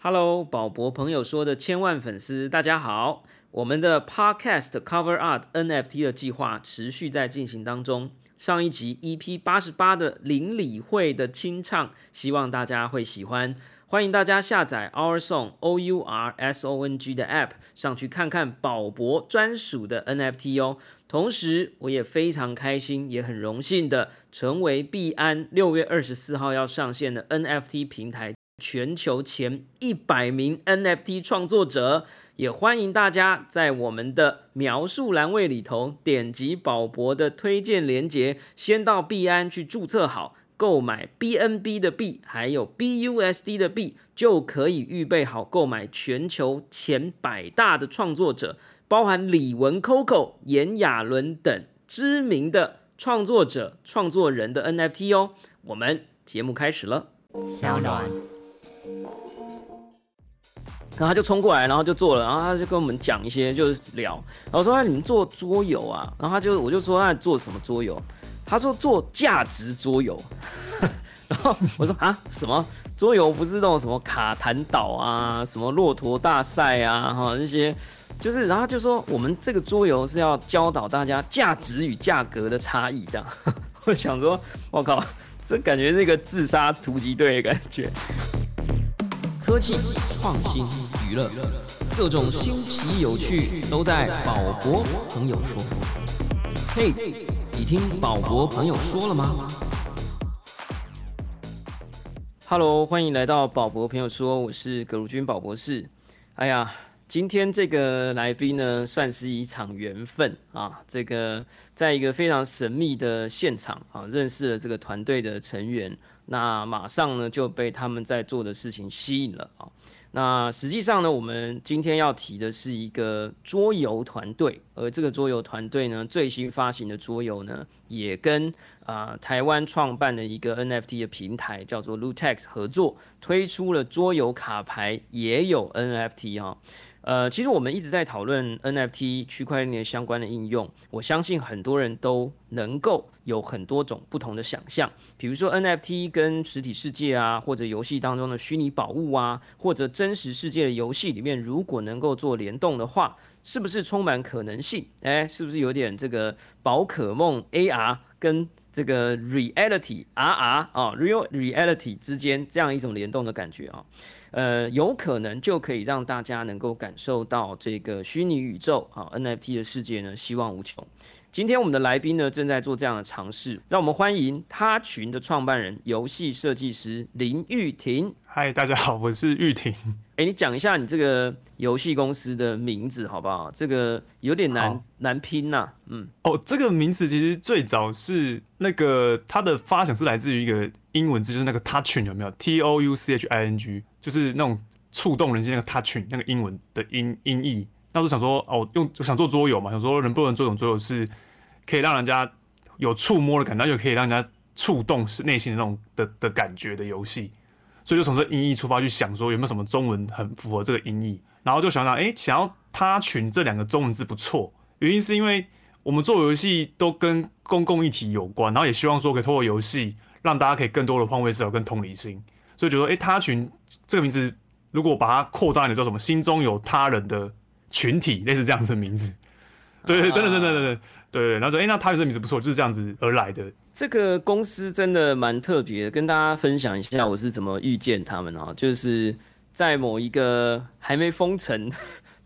Hello，宝博朋友说的千万粉丝，大家好。我们的 Podcast Cover Art NFT 的计划持续在进行当中。上一集 EP 八十八的邻里会的清唱，希望大家会喜欢。欢迎大家下载 Our Song O U R S O N G 的 App 上去看看宝博专属的 NFT 哦。同时，我也非常开心，也很荣幸的成为币安六月二十四号要上线的 NFT 平台全球前一百名 NFT 创作者。也欢迎大家在我们的描述栏位里头点击宝博的推荐链接，先到币安去注册好。购买 BNB 的币，还有 BUSD 的币，就可以预备好购买全球前百大的创作者，包含李玟、Coco、炎亚纶等知名的创作者、创作人的 NFT 哦。我们节目开始了，小暖，然后他就冲过来，然后就做了，然后他就跟我们讲一些，就是聊，然后说：“那你们做桌游啊？”然后他就我就说：“那做什么桌游？”他说做价值桌游，然 后我说啊什么桌游不是那种什么卡坦岛啊，什么骆驼大赛啊，哈那些就是，然后就说我们这个桌游是要教导大家价值与价格的差异，这样。我想说，我靠，这感觉是一个自杀突击队的感觉。科技创新娱乐，各种新奇有趣都在宝博朋友说。嘿。你听宝博朋友说了吗？Hello，欢迎来到宝博朋友说，我是葛如君宝博士。哎呀，今天这个来宾呢，算是一场缘分啊。这个在一个非常神秘的现场啊，认识了这个团队的成员，那马上呢就被他们在做的事情吸引了啊。那实际上呢，我们今天要提的是一个桌游团队，而这个桌游团队呢，最新发行的桌游呢，也跟啊台湾创办的一个 NFT 的平台叫做 Lutex 合作，推出了桌游卡牌，也有 NFT 哈。呃，其实我们一直在讨论 NFT 区块链相关的应用，我相信很多人都能够有很多种不同的想象，比如说 NFT 跟实体世界啊，或者游戏当中的虚拟宝物啊，或者真实世界的游戏里面，如果能够做联动的话，是不是充满可能性？哎，是不是有点这个宝可梦 AR 跟这个 Reality RR 啊，Real Reality 之间这样一种联动的感觉啊？呃，有可能就可以让大家能够感受到这个虚拟宇宙啊 NFT 的世界呢，希望无穷。今天我们的来宾呢，正在做这样的尝试，让我们欢迎他群的创办人、游戏设计师林玉婷。嗨，大家好，我是玉婷。哎，你讲一下你这个游戏公司的名字好不好？这个有点难难拼呐。嗯，哦，这个名字其实最早是那个它的发想是来自于一个英文字，就是那个 touching 有没有？T O U C H I N G，就是那种触动人心那个 touching 那个英文的音音译。那时候想说，哦，用想做桌游嘛，想说能不能做种桌游是可以让人家有触摸的感觉，又可以让人家触动是内心的那种的的感觉的游戏。所以就从这音译出发去想说有没有什么中文很符合这个音译，然后就想想，哎，想要他群这两个中文字不错，原因是因为我们做游戏都跟公共议题有关，然后也希望说可以透过游戏让大家可以更多的换位思考跟同理心，所以觉得，哎，他群这个名字如果把它扩张一点叫什么，心中有他人的群体，类似这样子的名字，对，真的真的真的。对，然后说，哎，那他的名字不错，就是这样子而来的。这个公司真的蛮特别，跟大家分享一下我是怎么遇见他们啊。就是在某一个还没封城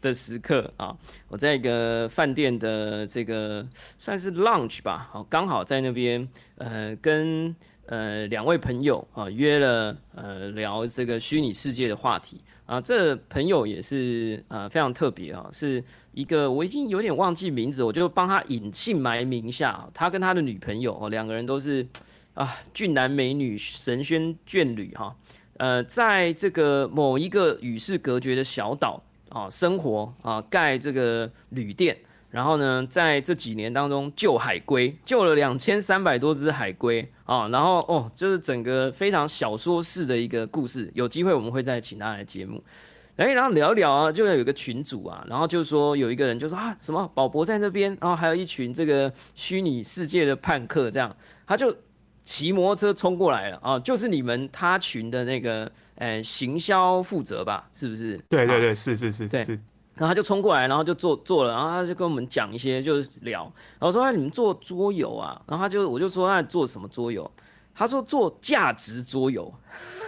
的时刻啊，我在一个饭店的这个算是 lunch 吧，好，刚好在那边，呃，跟呃两位朋友啊约了呃聊这个虚拟世界的话题啊。这朋友也是啊非常特别啊，是。一个我已经有点忘记名字，我就帮他隐姓埋名下。他跟他的女朋友哦，两个人都是 啊俊男美女、神仙眷侣哈。呃，在这个某一个与世隔绝的小岛啊生活啊，盖这个旅店。然后呢，在这几年当中救海龟，救了两千三百多只海龟啊。然后哦，就是整个非常小说式的一个故事。有机会我们会再请他来节目。哎，然后聊一聊啊，就有一个群主啊，然后就说有一个人就说啊，什么宝博在那边，然后还有一群这个虚拟世界的叛客，这样他就骑摩托车冲过来了啊，就是你们他群的那个呃行销负责吧，是不是？啊对对对，是是是对是，然后他就冲过来，然后就坐坐了，然后他就跟我们讲一些，就是聊，然后说：“哎，你们做桌游啊？”然后他就我就说：“那做什么桌游？”他说：“做价值桌游。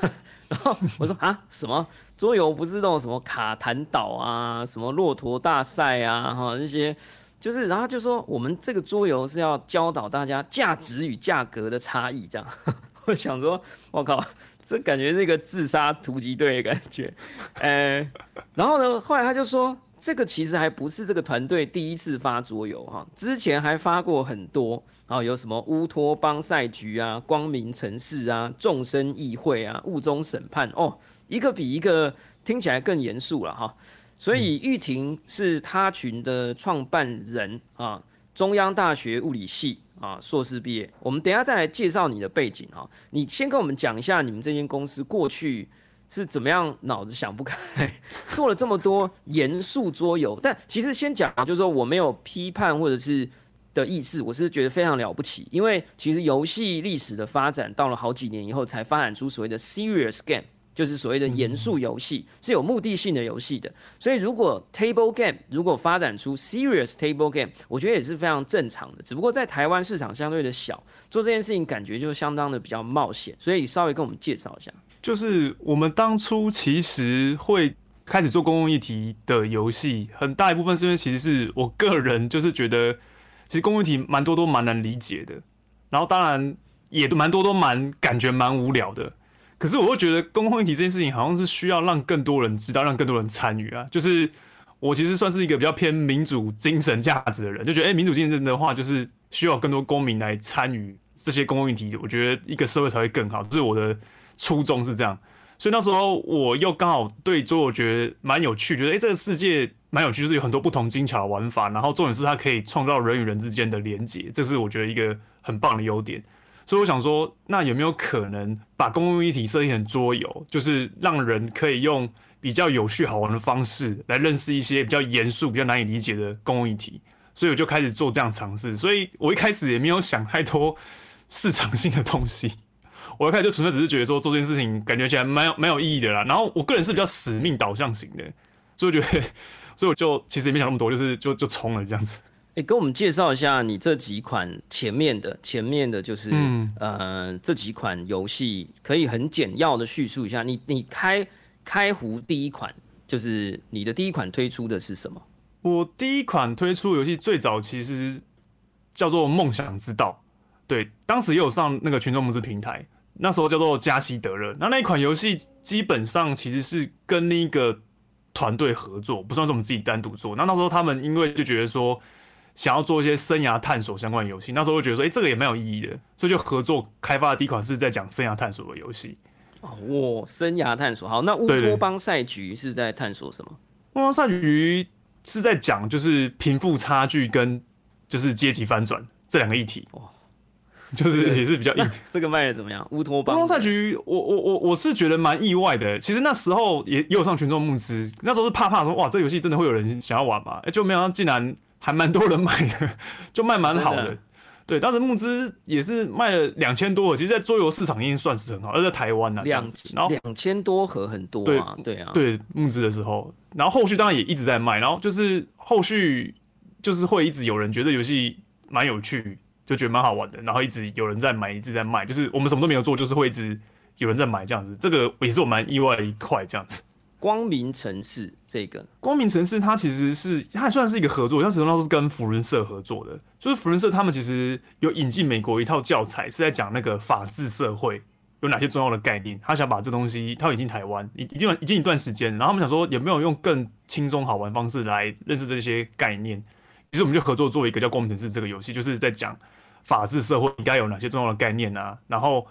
”然后我说：“啊，什么桌游？不是那种什么卡坦岛啊，什么骆驼大赛啊，哈那些，就是，然后就说我们这个桌游是要教导大家价值与价格的差异，这样。我想说，我靠，这感觉是一个自杀突击队的感觉，呃。”然后呢，后来他就说，这个其实还不是这个团队第一次发桌游哈，之前还发过很多啊，有什么乌托邦赛局啊、光明城市啊、众生议会啊、雾中审判哦，一个比一个听起来更严肃了哈。所以玉婷是他群的创办人啊，中央大学物理系啊硕士毕业。我们等下再来介绍你的背景哈，你先跟我们讲一下你们这间公司过去。是怎么样脑子想不开，做了这么多严肃桌游？但其实先讲，就是说我没有批判或者是的意思，我是觉得非常了不起，因为其实游戏历史的发展到了好几年以后，才发展出所谓的 serious game，就是所谓的严肃游戏，是有目的性的游戏的。所以如果 table game 如果发展出 serious table game，我觉得也是非常正常的。只不过在台湾市场相对的小，做这件事情感觉就相当的比较冒险，所以稍微跟我们介绍一下。就是我们当初其实会开始做公共议题的游戏，很大一部分是因为其实是我个人就是觉得，其实公共议题蛮多都蛮难理解的，然后当然也蛮多都蛮感觉蛮无聊的。可是我会觉得公共议题这件事情好像是需要让更多人知道，让更多人参与啊。就是我其实算是一个比较偏民主精神价值的人，就觉得哎、民主精神的话，就是需要更多公民来参与这些公共议题，我觉得一个社会才会更好。这是我的。初衷是这样，所以那时候我又刚好对桌游觉得蛮有趣，觉得诶这个世界蛮有趣，就是有很多不同精巧的玩法，然后重点是它可以创造人与人之间的连结，这是我觉得一个很棒的优点。所以我想说，那有没有可能把公共议题设计成桌游，就是让人可以用比较有趣好玩的方式来认识一些比较严肃、比较难以理解的公共议题？所以我就开始做这样尝试。所以我一开始也没有想太多市场性的东西。我一开始就纯粹只是觉得说做这件事情感觉起来蛮有蛮有意义的啦，然后我个人是比较使命导向型的，所以我觉得，所以我就其实也没想那么多，就是就就冲了这样子。哎、跟我们介绍一下你这几款前面的前面的就是、嗯呃这几款游戏，可以很简要的叙述一下。你你开开壶第一款就是你的第一款推出的是什么？我第一款推出游戏最早其实叫做《梦想之道》，对，当时也有上那个群众募资平台，那时候叫做加西德勒。那那一款游戏基本上其实是跟另一个团队合作，不算是我们自己单独做。那那时候他们因为就觉得说想要做一些生涯探索相关的游戏，那时候就觉得说，哎、这个也蛮有意义的，所以就合作开发的第一款是在讲生涯探索的游戏。哦，我，生涯探索。好，那乌托邦赛局是在探索什么？乌托邦赛局是在讲就是贫富差距跟就是阶级翻转这两个议题，就是也是比较 硬。这个卖的怎么样？乌托邦赛局，我我我我是觉得蛮意外的。其实那时候也也有上群众募资，那时候是怕怕说哇，这游戏真的会有人想要玩吗？哎、就没想到竟然还蛮多人买的，就卖蛮好的。对，当时募资也是卖了两千多，其实，在桌游市场已经算是很好，而在台湾呢、这样两子。然后两千多盒很多啊，对啊，对募资的时候，然后后续当然也一直在卖，然后就是后续就是会一直有人觉得游戏蛮有趣，就觉得蛮好玩的，然后一直有人在买，一直在卖，就是我们什么都没有做，就是会一直有人在买这样子，这个也是我蛮意外的一块这样子。光明城市这个光明城市它其实是它还算是一个合作，像始终都是跟福伦社合作的，就是福伦社他们其实有引进美国一套教材，是在讲那个法治社会有哪些重要的概念，他想把这东西他引进台湾，已已经已经一段时间，然后他们想说有没有用更轻松好玩方式来认识这些概念，于是我们就合作做一个叫光明城市这个游戏，就是在讲法治社会应该有哪些重要的概念啊，然后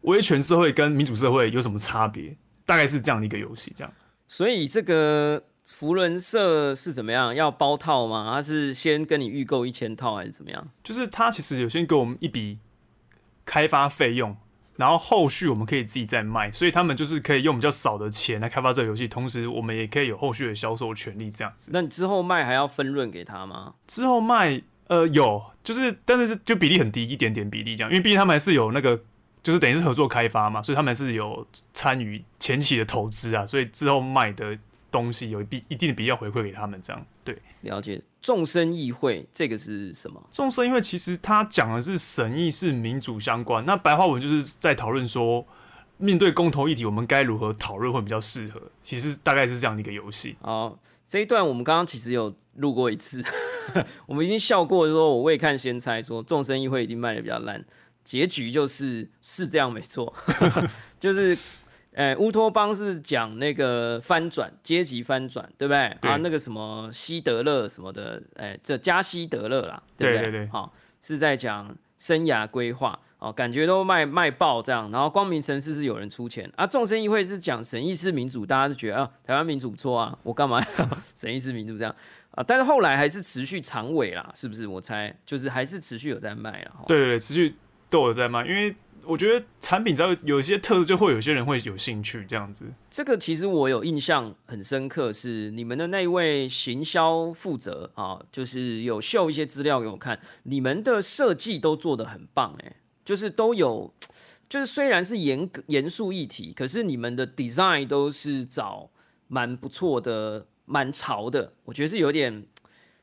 威权社会跟民主社会有什么差别，大概是这样的一个游戏，这样。所以这个福伦社是怎么样？要包套吗？他是先跟你预购一千套还是怎么样？就是他其实有先给我们一笔开发费用，然后后续我们可以自己再卖，所以他们就是可以用比较少的钱来开发这个游戏，同时我们也可以有后续的销售权利这样子。那你之后卖还要分润给他吗？之后卖，呃，有，就是但是就比例很低，一点点比例这样，因为毕竟他们还是有那个，就是等于是合作开发嘛，所以他们是有参与前期的投资啊，所以之后卖的东西有一比一定的比例要回馈给他们这样。对，了解。众生议会这个是什么？众生议会其实它讲的是审议是民主相关，那白话文就是在讨论说，面对公投议题，我们该如何讨论会比较适合。其实大概是这样的一个游戏。好，这一段我们刚刚其实有录过一次，我们已经笑过，说我未看先猜，说众生议会一定卖的比较烂，结局就是是这样没错，就是。哎，乌托邦是讲那个翻转阶级翻转，对不对？啊，那个什么希德勒什么的，哎，这加希德勒啦，对不对？对好，是在讲生涯规划哦，感觉都卖卖爆这样。然后光明城市是有人出钱啊，众生议会是讲审议式民主，大家就觉得啊，台湾民主不错啊，我干嘛要 审议式民主这样啊？但是后来还是持续长尾啦，是不是？我猜就是还是持续有在卖了。对对对，持续都有在卖，因为。我觉得产品只要有一些特色，就会有些人会有兴趣这样子。这个其实我有印象很深刻，是你们的那位行销负责啊，就是有秀一些资料给我看，你们的设计都做得很棒，哎，就是都有，就是虽然是严严肃议题，可是你们的 design 都是找蛮不错的，蛮潮的，我觉得是有点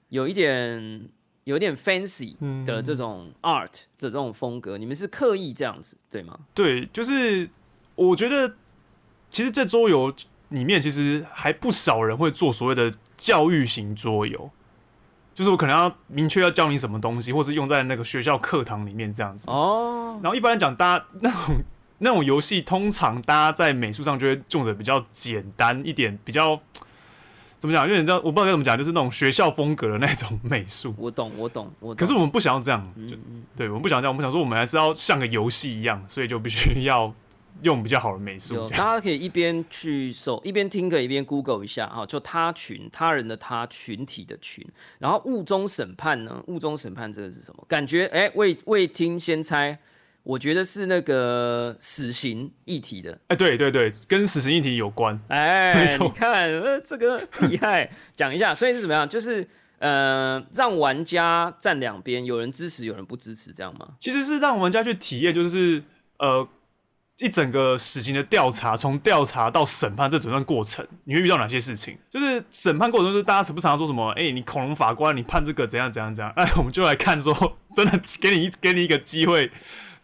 有一点。有点 fancy 的这种 art 的这种风格，你们是刻意这样子对吗？对，就是我觉得其实这桌游里面其实还不少人会做所谓的教育型桌游，就是我可能要明确要教你什么东西，或是用在那个学校课堂里面这样子哦。然后一般来讲，大家那种那种游戏，通常大家在美术上就会用的比较简单一点，比较。怎么讲？因为你知道，我不知道该怎么讲，就是那种学校风格的那种美术。我懂，我懂，我。可是我们不想要这样，就对，我们不想这样，我们想说，我们还是要像个游戏一样，所以就必须要用比较好的美术。大家可以一边去搜，一边听，歌一边 Google 一下哈，就他群，他人的他，群体的群。然后雾中审判呢？雾中审判这个是什么？感觉哎，未未听先猜。我觉得是那个死刑议题的，哎，对对对，跟死刑议题有关，哎，没错，你看，呃，这个厉害，讲一下，所以是怎么样？就是呃，让玩家站两边，有人支持，有人不支持，这样吗？其实是让玩家去体验，就是呃，一整个死刑的调查，从调查到审判这整段过程，你会遇到哪些事情？就是审判过程中，大家常不常说什么？哎，你恐龙法官，你判这个怎样怎样怎样？哎，我们就来看说，真的给你一给你一个机会。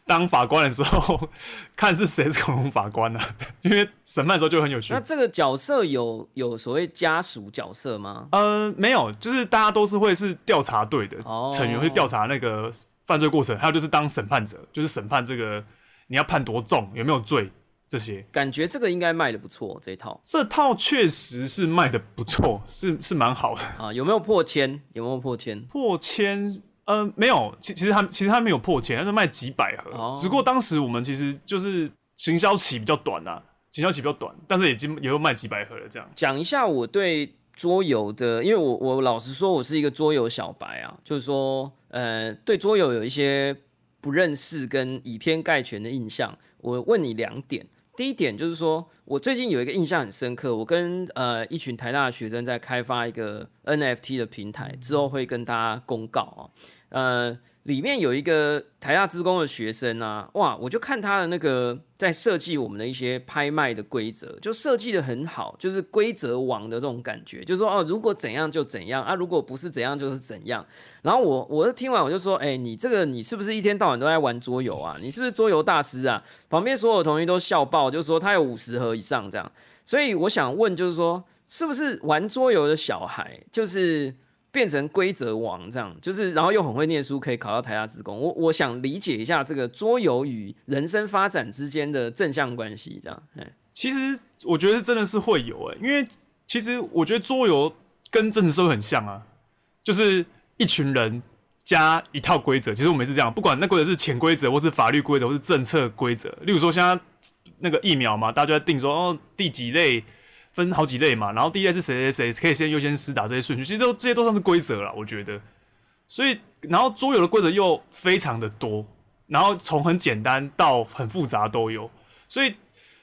当法官的时候，看是谁是恐龙法官呢？因为审判的时候就很有趣。那这个角色有有所谓家属角色吗？呃，没有，就是大家都是会是调查队的成员，会调查那个犯罪过程，还有就是当审判者，就是审判这个你要判多重，有没有罪这些。感觉这个应该卖的不错，这套这套确实是卖的不错，是是蛮好的啊。有没有破千？有没有破千？破千。呃，没有，其其实他其实他没有破钱，他是卖几百盒。只不过当时我们其实就是行销期比较短呐，行销期比较短，但是已经也有卖几百盒了。这样讲一下我对桌游的，因为我我老实说，我是一个桌游小白啊，就是说，呃，对桌游有一些不认识跟以偏概全的印象。我问你两点，第一点就是说我最近有一个印象很深刻，我跟呃一群台大的学生在开发一个 NFT 的平台，之后会跟大家公告啊。呃，里面有一个台大职工的学生啊，哇，我就看他的那个在设计我们的一些拍卖的规则，就设计的很好，就是规则王的这种感觉，就是说哦，如果怎样就怎样啊，如果不是怎样就是怎样。然后我我听完我就说，哎，你这个你是不是一天到晚都在玩桌游啊？你是不是桌游大师啊？旁边所有同学都笑爆，就说他有五十盒以上这样。所以我想问，就是说，是不是玩桌游的小孩就是？变成规则王这样，就是然后又很会念书，可以考到台大职工。我我想理解一下这个桌游与人生发展之间的正向关系，这样。其实我觉得真的是会有诶，因为其实我觉得桌游跟真实社会很像啊，就是一群人加一套规则。其实我们是这样，不管那规则是潜规则，或是法律规则，或是政策规则。例如说，现在那个疫苗嘛，大家就在定说哦，第几类。分好几类嘛，然后第一类是谁谁谁可以先优先施打这些顺序，其实都这些都算是规则了，我觉得。所以，然后桌游的规则又非常的多，然后从很简单到很复杂都有，所以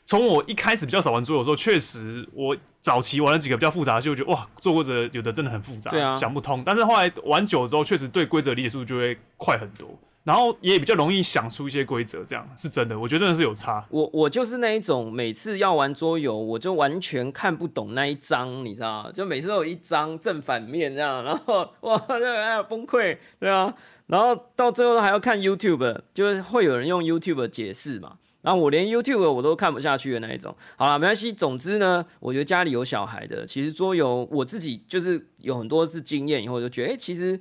从我一开始比较少玩桌游的时候，确实我早期玩了几个比较复杂的，就觉得哇，做规则有的真的很复杂，啊想不通。但是后来玩久了之后，确实对规则理解速度就会快很多，然后也比较容易想出一些规则，这样是真的，我觉得真的是有差。我我就是那一种，每次要玩桌游，我就完全看不懂那一张，你知道吗？就每次都有一张正反面这样，然后哇，这个哎崩溃，对啊，然后到最后还要看 YouTube，就是会有人用 YouTube 解释嘛。然后我连 YouTube 我都看不下去的那一种。好了，没关系。总之呢，我觉得家里有小孩的，其实桌游我自己就是有很多次经验以后，就觉得哎、其实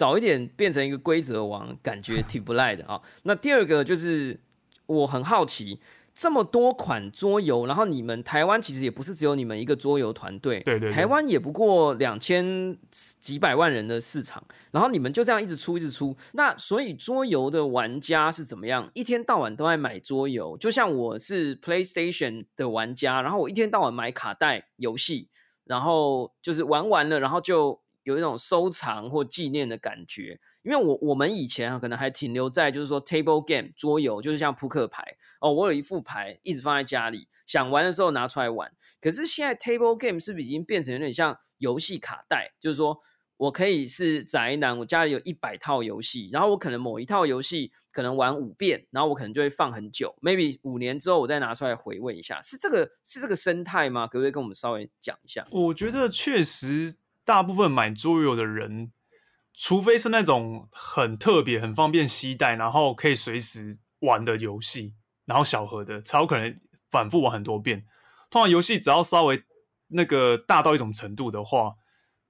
早一点变成一个规则王，感觉挺不赖的啊。那第二个就是我很好奇，这么多款桌游，然后你们台湾其实也不是只有你们一个桌游团队，对对对台湾也不过两千几百万人的市场，然后你们就这样一直出一直出，那所以桌游的玩家是怎么样？一天到晚都在买桌游，就像我是 PlayStation 的玩家，然后我一天到晚买卡带游戏，然后就是玩完了，然后就有一种收藏或纪念的感觉。因为我我们以前啊，可能还停留在就是说 table game 桌游，就是像扑克牌哦，我有一副牌一直放在家里，想玩的时候拿出来玩。可是现在 table game 是不是已经变成有点像游戏卡带？就是说我可以是宅男，我家里有一百套游戏，然后我可能某一套游戏可能玩五遍，然后我可能就会放很久，maybe 五年之后我再拿出来回味一下，是这个是这个生态吗？可不可以跟我们稍微讲一下？我觉得确实，大部分买桌游的人，除非是那种很特别、很方便携带，然后可以随时玩的游戏，然后小盒的，才有可能反复玩很多遍。通常游戏只要稍微那个大到一种程度的话，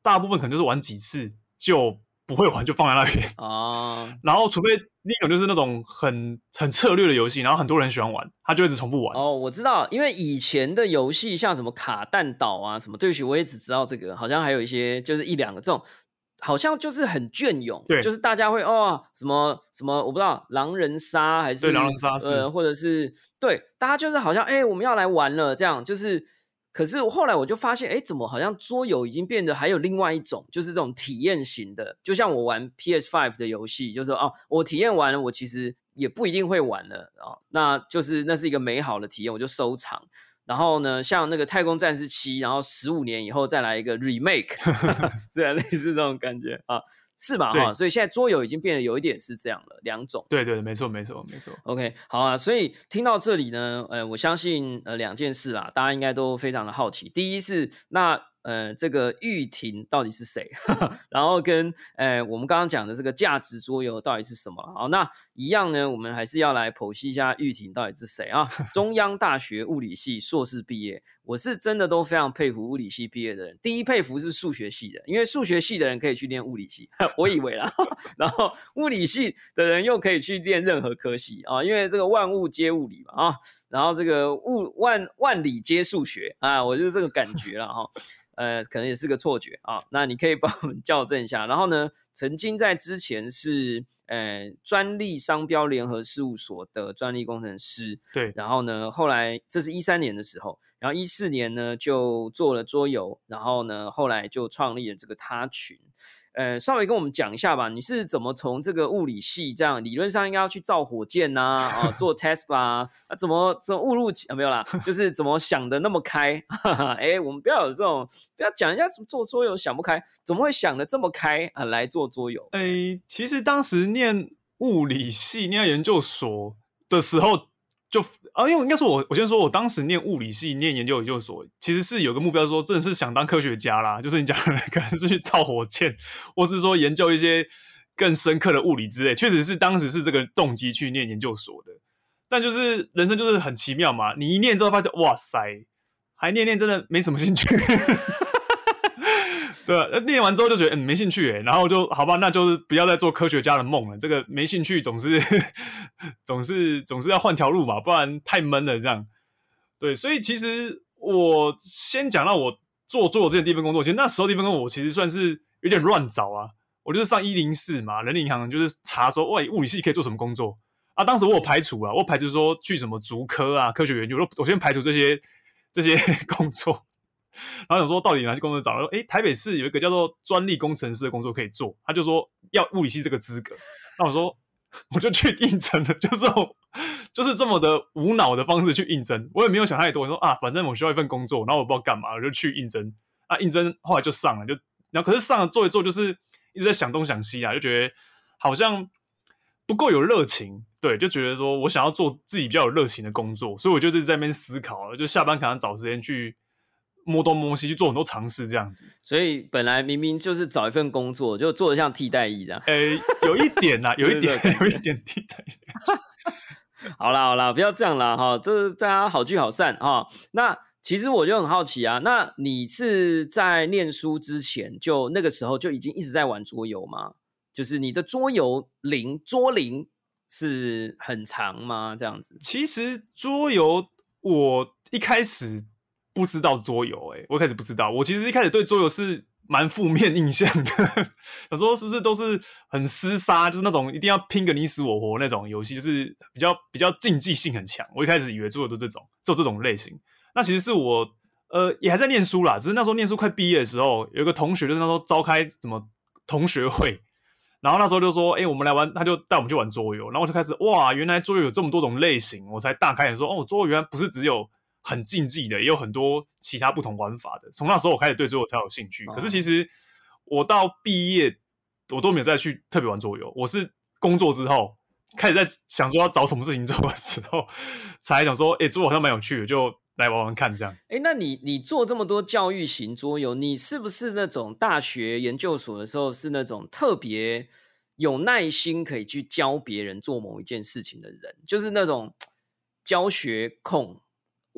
大部分可能就是玩几次就不会玩，就放在那边。啊，然后，除非另一种就是那种很很策略的游戏，然后很多人喜欢玩，他就一直重复玩。哦，我知道，因为以前的游戏像什么卡弹岛啊，什么，对不起，我也只知道这个，好像还有一些就是一两个这种，好像就是很隽永，对就是大家会哦什么什么，我不知道狼人杀还是对狼人杀是呃，或者是对大家就是好像哎、我们要来玩了这样，就是。可是后来我就发现，哎，怎么好像桌游已经变得还有另外一种，就是这种体验型的，就像我玩 PS Five 的游戏，就是哦，我体验完了，我其实也不一定会玩了啊、哦，那就是那是一个美好的体验，我就收藏。然后呢，像那个《太空战士七》，然后十五年以后再来一个 remake，这样类似这种感觉啊，是吧？哈，所以现在桌游已经变得有一点是这样了，两种。对对，没错没错没错。OK，好啊，所以听到这里呢，呃，我相信呃两件事啦，大家应该都非常的好奇。第一是那呃这个玉婷到底是谁，然后跟呃我们刚刚讲的这个价值桌游到底是什么？好，那一样呢，我们还是要来剖析一下玉婷到底是谁啊？中央大学物理系硕士毕业，我是真的都非常佩服物理系毕业的人。第一佩服是数学系的，因为数学系的人可以去念物理系，我以为啦。然后物理系的人又可以去练任何科系啊，因为这个万物皆物理嘛啊，然后这个物万万里皆数学啊，我就是这个感觉了哈。呃，可能也是个错觉啊。那你可以帮我们校正一下。然后呢，曾经在之前是呃专利商标联合事务所的专利工程师，对，然后呢，后来这是一三年的时候，然后一四年呢就做了桌游，然后呢后来就创立了这个他群。呃，稍微跟我们讲一下吧，你是怎么从这个物理系这样理论上应该要去造火箭呐、啊，哦，做 Tesla 啊，啊怎么怎么误入歧啊没有啦，就是怎么想的那么开？哈哈，哎，我们不要有这种，不要讲人家怎么做桌游想不开，怎么会想的这么开啊来做桌游？诶，其实当时念物理系、念研究所的时候就，啊，因为应该说我，我先说，我当时念物理系、念研究研究所，其实是有个目标，说真的是想当科学家啦，就是你讲的可能是去造火箭，或是说研究一些更深刻的物理之类，确实是当时是这个动机去念研究所的。但就是人生就是很奇妙嘛，你一念之后发现，哇塞，还念念真的没什么兴趣。对啊，呃念完之后就觉得嗯没兴趣哎，然后就好吧，那就是不要再做科学家的梦了。这个没兴趣总是总是总是要换条路嘛，不然太闷了这样。对，所以其实我先讲到我做做这第一份工作，其实那时候第一份工作我其实算是有点乱找啊。我就是上一零四嘛，人力银行就是查说，喂，物理系可以做什么工作啊？当时我有排除啊，我排除说去什么竹科啊、科学研究，我我先排除这些这些 工作。然后想说到底哪些工作找了？诶，台北市有一个叫做专利工程师的工作可以做，他就说要物理系这个资格。那我说我就去应征了，就这种就是这么的无脑的方式去应征，我也没有想太多，我说啊，反正我需要一份工作，然后我不知道干嘛，我就去应征啊，应征后来就上了，就然后可是上了做一做，就是一直在想东想西啊，就觉得好像不够有热情，对，就觉得说我想要做自己比较有热情的工作，所以我就是在那边思考，就下班可能找时间去。摸东摸西去做很多尝试，这样子。所以本来明明就是找一份工作，就做的像替代役这样。诶，有一点啦，有一点，有一点替代。好啦好啦，不要这样啦哈，这是大家好聚好散哈。那其实我就很好奇啊，那你是在念书之前就那个时候就已经一直在玩桌游吗？就是你的桌游龄桌龄是很长吗？这样子？其实桌游我一开始。不知道桌游，哎，我一开始不知道。我其实一开始对桌游是蛮负面印象的，有时候是不是都是很厮杀，就是那种一定要拼个你死我活那种游戏，就是比较比较竞技性很强。我一开始以为桌游都这种，就这种类型。那其实是我，呃，也还在念书啦，只是那时候念书快毕业的时候，有一个同学就是那时候召开什么同学会，然后那时候就说，哎，我们来玩，他就带我们去玩桌游，然后我就开始，哇，原来桌游有这么多种类型，我才大开眼说，哦，桌游原来不是只有。很竞技的，也有很多其他不同玩法的。从那时候我开始对桌游才有兴趣。可是其实我到毕业，我都没有再去特别玩桌游。我是工作之后开始在想说要找什么事情做的时候，才想说，哎，桌游好像蛮有趣的，就来玩玩看这样。哎，那你你做这么多教育型桌游，你是不是那种大学研究所的时候是那种特别有耐心可以去教别人做某一件事情的人？就是那种教学控。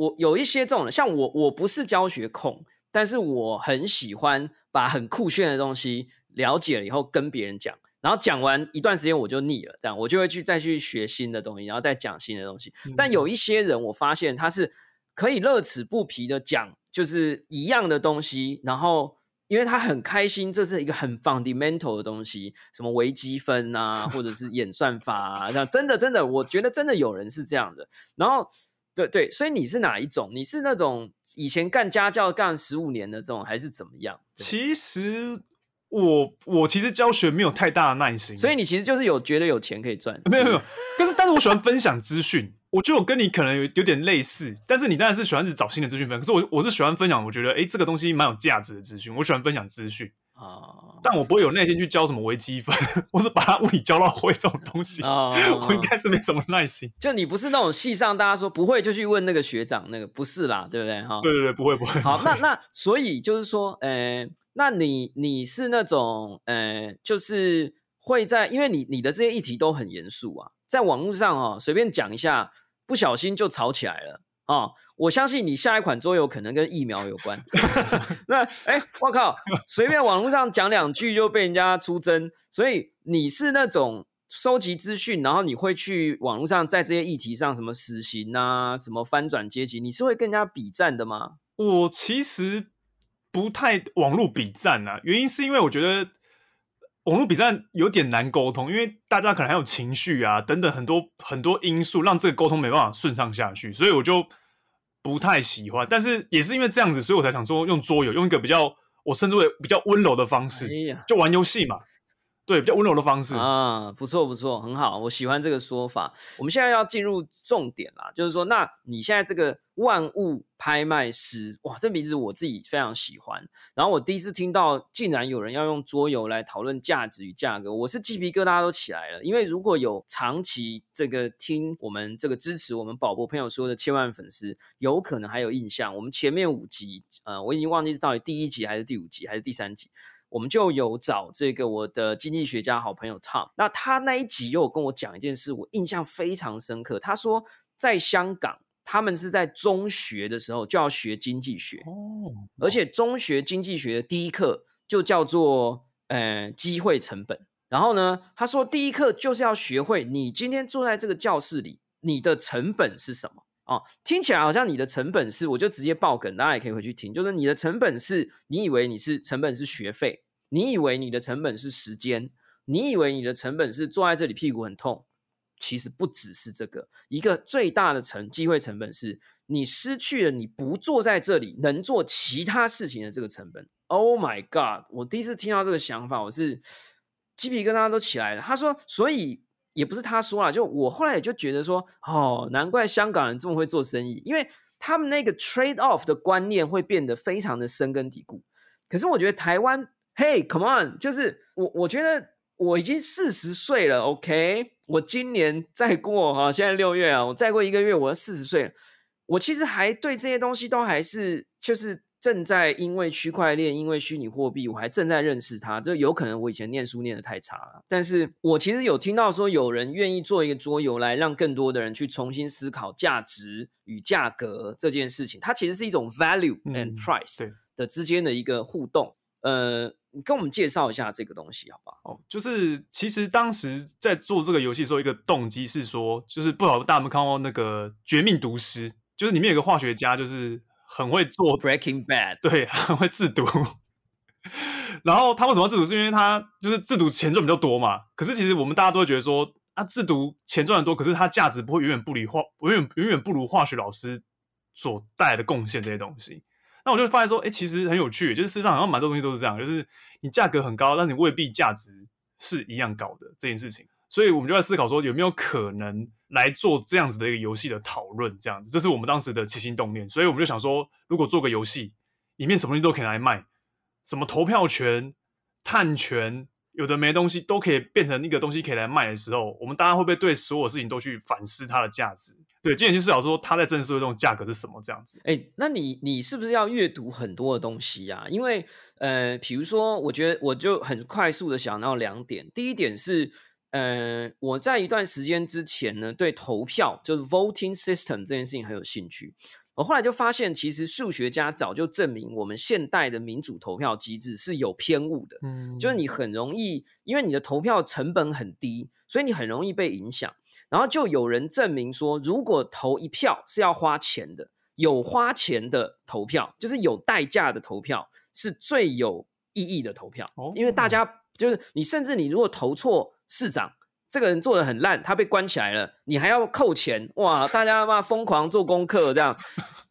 我有一些这种，像我，我不是教学控，但是我很喜欢把很酷炫的东西了解了以后跟别人讲，然后讲完一段时间我就腻了，这样我就会去再去学新的东西，然后再讲新的东西。但有一些人，我发现他是可以乐此不疲的讲，就是一样的东西，然后因为他很开心，这是一个很 fundamental 的东西，什么微积分啊，或者是演算法啊，像真的真的，我觉得真的有人是这样的，然后。对对，所以你是哪一种？你是那种以前干家教干十五年的这种，还是怎么样？其实我我其实教学没有太大的耐心，所以你其实就是有觉得有钱可以赚。没有没有，但是 但是我喜欢分享资讯，我觉得我跟你可能有有点类似，但是你当然是喜欢是找新的资讯分，可是我我是喜欢分享，我觉得哎这个东西蛮有价值的资讯，我喜欢分享资讯。啊！但我不会有耐心去教什么微积分，我是把他物理教到会这种东西。我应该是没什么耐心。就你不是那种系上大家说不会就去问那个学长，那个不是啦，对不对？哈，对对对，不会不会。好，那那所以就是说，呃，那你你是那种呃，就是会在，因为你你的这些议题都很严肃啊，在网络上哦，随便讲一下，不小心就吵起来了啊。我相信你下一款桌游可能跟疫苗有关。那哎，我靠，随便网络上讲两句就被人家出征，所以你是那种收集资讯，然后你会去网络上在这些议题上，什么死刑啊，什么翻转阶级，你是会跟人家比战的吗？我其实不太网络比战啊，原因是因为我觉得网络比战有点难沟通，因为大家可能还有情绪啊等等很多很多因素，让这个沟通没办法顺畅下去，所以我就。不太喜欢，但是也是因为这样子，所以我才想说用桌游，用一个比较我称之为比较温柔的方式，就玩游戏嘛。对，比较温柔的方式啊，不错不错，很好，我喜欢这个说法。我们现在要进入重点啦，就是说，那你现在这个万物拍卖师，哇，这名字我自己非常喜欢。然后我第一次听到，竟然有人要用桌游来讨论价值与价格，我是鸡皮疙瘩都起来了。因为如果有长期这个听我们这个支持我们宝博朋友说的千万粉丝，有可能还有印象，我们前面五集，呃，我已经忘记是到底第一集还是第五集还是第三集。我们就有找这个我的经济学家好朋友 Tom，那他那一集又跟我讲一件事，我印象非常深刻。他说在香港，他们是在中学的时候就要学经济学哦，而且中学经济学的第一课就叫做呃机会成本。然后呢，他说第一课就是要学会你今天坐在这个教室里，你的成本是什么。哦，听起来好像你的成本是，我就直接爆梗，大家也可以回去听。就是你的成本是，你以为你是成本是学费，你以为你的成本是时间，你以为你的成本是坐在这里屁股很痛，其实不只是这个，一个最大的成机会成本是你失去了你不坐在这里能做其他事情的这个成本。Oh my god！我第一次听到这个想法，我是鸡皮疙瘩都起来了。他说，所以也不是他说了，就我后来也就觉得说，哦，难怪香港人这么会做生意，因为他们那个 trade off 的观念会变得非常的深根蒂固。可是我觉得台湾，嘿，come on，就是我我觉得我已经四十岁了，OK，我今年再过哈，现在六月啊，我再过一个月我要四十岁了，我其实还对这些东西都还是就是。正在因为区块链，因为虚拟货币，我还正在认识它。这有可能我以前念书念的太差了，但是我其实有听到说有人愿意做一个桌游来让更多的人去重新思考价值与价格这件事情。它其实是一种 value and price 的之间的一个互动。呃，你跟我们介绍一下这个东西好不好？哦，就是其实当时在做这个游戏的时候，一个动机是说，就是不好大家有没有看过那个《绝命毒师》，就是里面有个化学家，就是。很会做 Breaking Bad，对，很会制毒。然后他为什么要制毒？是因为他就是制毒钱赚比较多嘛。可是其实我们大家都会觉得说，啊，制毒钱赚的多，可是它价值不会远远不离化，远远远远不如化学老师所带来的贡献这些东西。那我就发现说，哎，其实很有趣，就是世界上好像蛮多东西都是这样，就是你价格很高，但你未必价值是一样高的这件事情。所以我们就在思考说，有没有可能？来做这样子的一个游戏的讨论，这样子，这是我们当时的起心动念，所以我们就想说，如果做个游戏，里面什么东西都可以来卖，什么投票权、碳权，有的没东西都可以变成一个东西可以来卖的时候，我们大家会不会对所有事情都去反思它的价值？对，今天去思考说，它在真实社会中价格是什么？这样子。哎，那你你是不是要阅读很多的东西呀？因为呃，比如说，我觉得我就很快速的想到两点，第一点是。呃，我在一段时间之前呢，对投票就是 voting system 这件事情很有兴趣。我后来就发现，其实数学家早就证明，我们现代的民主投票机制是有偏误的。嗯，就是你很容易，因为你的投票成本很低，所以你很容易被影响。然后就有人证明说，如果投一票是要花钱的，有花钱的投票，就是有代价的投票，是最有意义的投票。哦，因为大家就是你，甚至你如果投错。市长这个人做的很烂，他被关起来了，你还要扣钱哇！大家嘛疯狂做功课这样，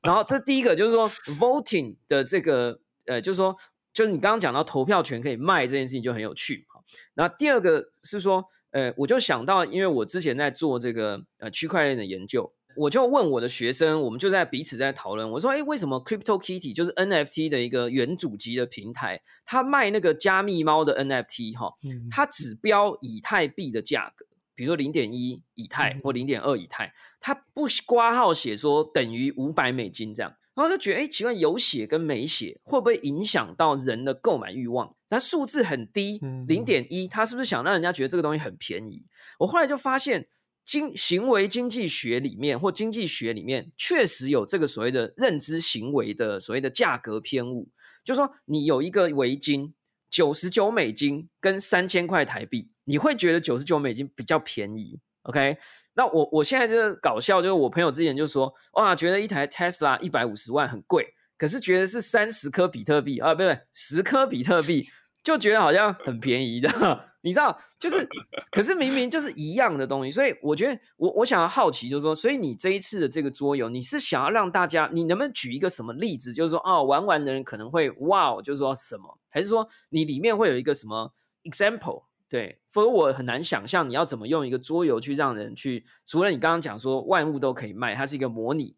然后这第一个就是说 voting 的这个呃，就是说就是你刚刚讲到投票权可以卖这件事情就很有趣哈。那第二个是说，呃，我就想到，因为我之前在做这个呃区块链的研究。我就问我的学生，我们就在彼此在讨论。我说：“哎，为什么 Crypto Kitty 就是 NFT 的一个元祖级的平台，它卖那个加密猫的 NFT 哈，它只标以太币的价格，比如说零点一以太或零点二以太，它不挂号写说等于五百美金这样。然后就觉得，哎，奇怪，有写跟没写会不会影响到人的购买欲望？它数字很低，零点一，它是不是想让人家觉得这个东西很便宜？我后来就发现。”经行为经济学里面或经济学里面确实有这个所谓的认知行为的所谓的价格偏误，就说你有一个围巾九十九美金跟三千块台币，你会觉得九十九美金比较便宜。OK，那我我现在这个搞笑就是我朋友之前就说哇，觉得一台 Tesla 一百五十万很贵，可是觉得是三十颗比特币啊，不对，十颗比特币就觉得好像很便宜的。你知道，就是，可是明明就是一样的东西，所以我觉得，我我想要好奇，就是说，所以你这一次的这个桌游，你是想要让大家，你能不能举一个什么例子，就是说，哦，玩完的人可能会哇，哦就是说什么，还是说你里面会有一个什么 example？对，否则我很难想象你要怎么用一个桌游去让人去，除了你刚刚讲说万物都可以卖，它是一个模拟，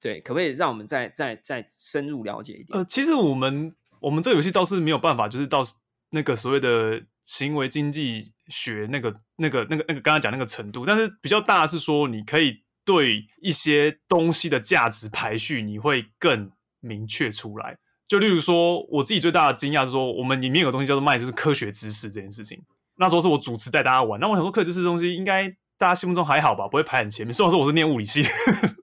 对，可不可以让我们再再再深入了解一点？呃，其实我们我们这个游戏倒是没有办法，就是到。那个所谓的行为经济学，那个、那个、那个、那个，刚刚讲那个程度，但是比较大的是说，你可以对一些东西的价值排序，你会更明确出来。就例如说，我自己最大的惊讶是说，我们里面有东西叫做卖，就是科学知识这件事情。那时候是我主持带大家玩，那我想说，科学知识东西应该大家心目中还好吧，不会排很前面。虽然说我是念物理系，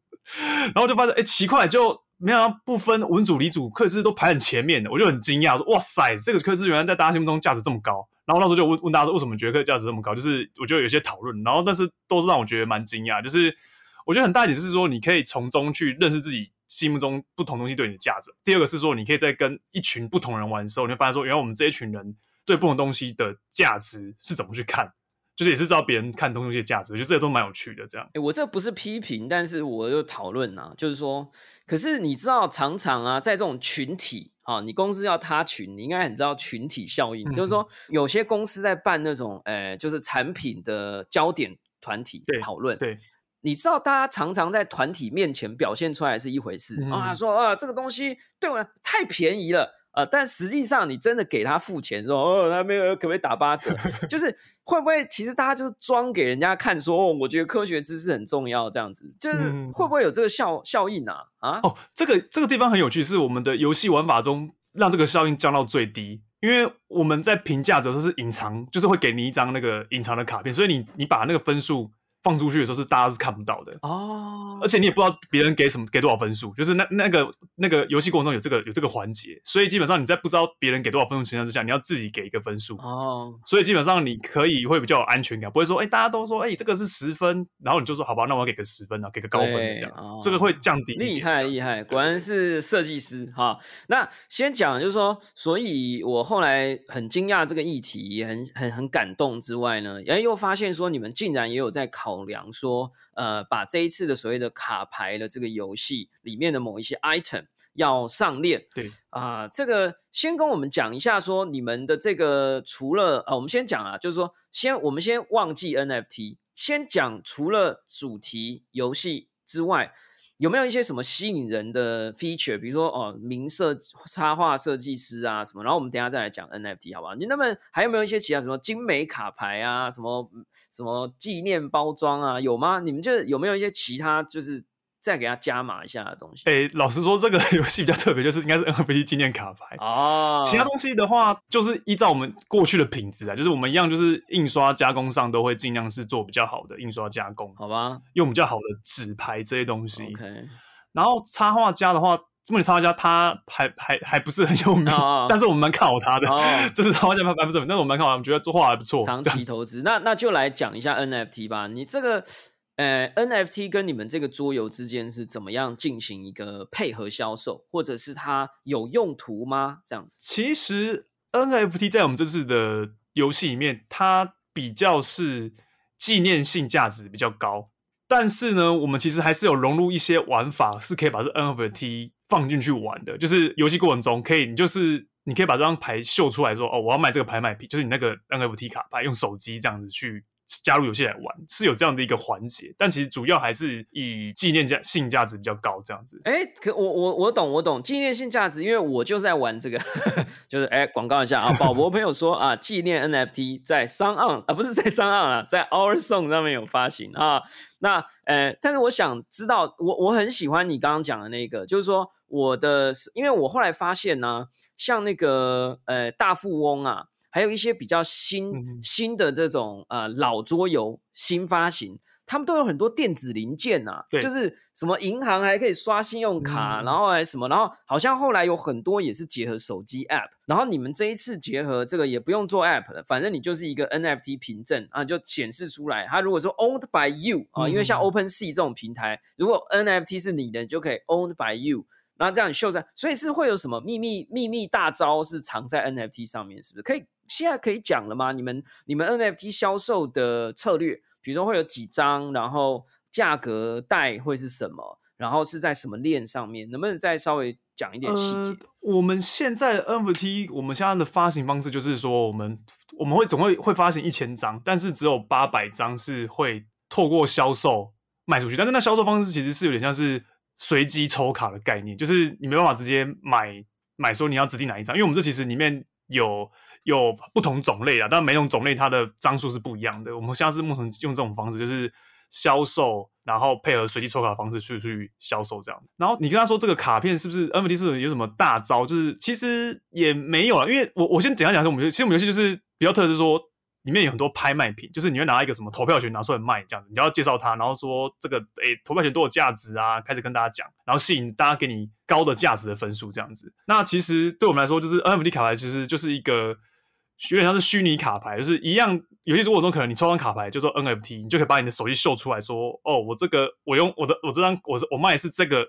然后就发现，哎，奇怪，就。没想到不分文组理组，课时都排很前面的，我就很惊讶，说哇塞，这个科知原来在大家心目中价值这么高。然后那时候就问问大家说，为什么觉得科价值这么高？就是我觉得有些讨论，然后但是都是让我觉得蛮惊讶。就是我觉得很大一点是说，你可以从中去认识自己心目中不同东西对你的价值。第二个是说，你可以在跟一群不同人玩的时候，你会发现说，原来我们这一群人对不同东西的价值是怎么去看。就是也是知道别人看东西的价值，我觉得这些都蛮有趣的。这样，哎，我这不是批评，但是我又讨论啊，就是说，可是你知道，常常啊，在这种群体啊，你公司要他群，你应该很知道群体效应，就是说有些公司在办那种，呃，就是产品的焦点团体讨论。对，你知道大家常常在团体面前表现出来是一回事啊，说啊这个东西对我太便宜了。呃，但实际上你真的给他付钱说，哦，他没有，可不可以打八折？就是会不会其实大家就是装给人家看，说哦，我觉得科学知识很重要，这样子，就是会不会有这个效效应啊？啊？哦，这个这个地方很有趣，是我们的游戏玩法中让这个效应降到最低，因为我们在评价的时候是隐藏，就是会给你一张那个隐藏的卡片，所以你你把那个分数。放出去的时候是大家是看不到的哦，而且你也不知道别人给什么给多少分数，就是那那个那个游戏过程中有这个有这个环节，所以基本上你在不知道别人给多少分数情况之下，你要自己给一个分数哦，所以基本上你可以会比较有安全感，不会说哎大家都说哎这个是十分，然后你就说好吧，那我要给个十分啊，给个高分这样，这个会降低。厉害厉害，果然是设计师哈。那先讲就是说，所以我后来很惊讶这个议题，很很很感动之外呢，然后又发现说你们竟然也有在考。考量说，呃，把这一次的所谓的卡牌的这个游戏里面的某一些 item 要上链，对啊，这个先跟我们讲一下，说你们的这个除了啊，我们先讲啊，就是说，先我们先忘记 NFT，先讲除了主题游戏之外。有没有一些什么吸引人的 feature？比如说哦，名设插画设计师啊什么？然后我们等下再来讲 NFT，好不好？你那么还有没有一些其他什么精美卡牌啊，什么什么纪念包装啊？有吗？你们就有没有一些其他就是？再给他加码一下的东西。哎，老实说，这个游戏比较特别，就是应该是 NFT 纪念卡牌哦。其他东西的话，就是依照我们过去的品质啊，就是我们一样，就是印刷加工上都会尽量是做比较好的印刷加工，好吧？用比较好的纸牌这些东西。OK。然后插画家的话，这么插画家他还还还不是很有名，但是我们蛮看好他的。这是插画家还不是，但是我们蛮看好，我们觉得作画还不错。长期投资，那那就来讲一下 NFT 吧。你这个。呃，NFT 跟你们这个桌游之间是怎么样进行一个配合销售，或者是它有用途吗？这样子？其实 NFT 在我们这次的游戏里面，它比较是纪念性价值比较高，但是呢，我们其实还是有融入一些玩法，是可以把这 NFT 放进去玩的。就是游戏过程中，可以你就是你可以把这张牌秀出来说，哦，我要买这个牌买皮，就是你那个 NFT 卡牌，用手机这样子去。加入游戏来玩是有这样的一个环节，但其实主要还是以纪念价性价值比较高这样子。哎，可我我我懂我懂纪念性价值，因为我就在玩这个，就是哎广告一下啊，宝博朋友说啊，纪念 NFT 在商岸啊，不是在商岸啊，在 Our Song 上面有发行啊。那呃，但是我想知道，我我很喜欢你刚刚讲的那个，就是说我的，因为我后来发现呢，像那个呃大富翁啊。还有一些比较新新的这种呃老桌游新发行，他们都有很多电子零件呐，就是什么银行还可以刷信用卡，然后还什么，然后好像后来有很多也是结合手机 App，然后你们这一次结合这个也不用做 App 了，反正你就是一个 NFT 凭证啊，就显示出来。它如果说 Owned by you 啊，因为像 OpenSea 这种平台，如果 NFT 是你的，你就可以 Owned by you。然后这样秀在，所以是会有什么秘密秘密大招是藏在 NFT 上面，是不是？可以现在可以讲了吗？你们你们 NFT 销售的策略，比如说会有几张，然后价格带会是什么，然后是在什么链上面，能不能再稍微讲一点细节？我们现在 NFT 我们现在的发行方式就是说，我们我们会总会会发行一千张，但是只有八百张是会透过销售卖出去，但是那销售方式其实是有点像是。随机抽卡的概念，就是你没办法直接买买说你要指定哪一张，因为我们这其实里面有有不同种类啊，但每种种类它的张数是不一样的。我们现在是目前用这种方式，就是销售，然后配合随机抽卡的方式去去销售这样。然后你跟他说这个卡片是不是 NFT 是有什么大招？就是其实也没有啊，因为我我先简单讲一下，我们其实我们游戏就是比较特是说。里面有很多拍卖品，就是你会拿一个什么投票权拿出来卖，这样子，你要介绍它，然后说这个诶投票权多有价值啊，开始跟大家讲，然后吸引大家给你高的价值的分数，这样子。那其实对我们来说，就是 NFT 卡牌其实就是一个有点像是虚拟卡牌，就是一样。有些如果中可能你抽张卡牌就说 NFT，你就可以把你的手机秀出来说，哦，我这个我用我的我这张我是我卖的是这个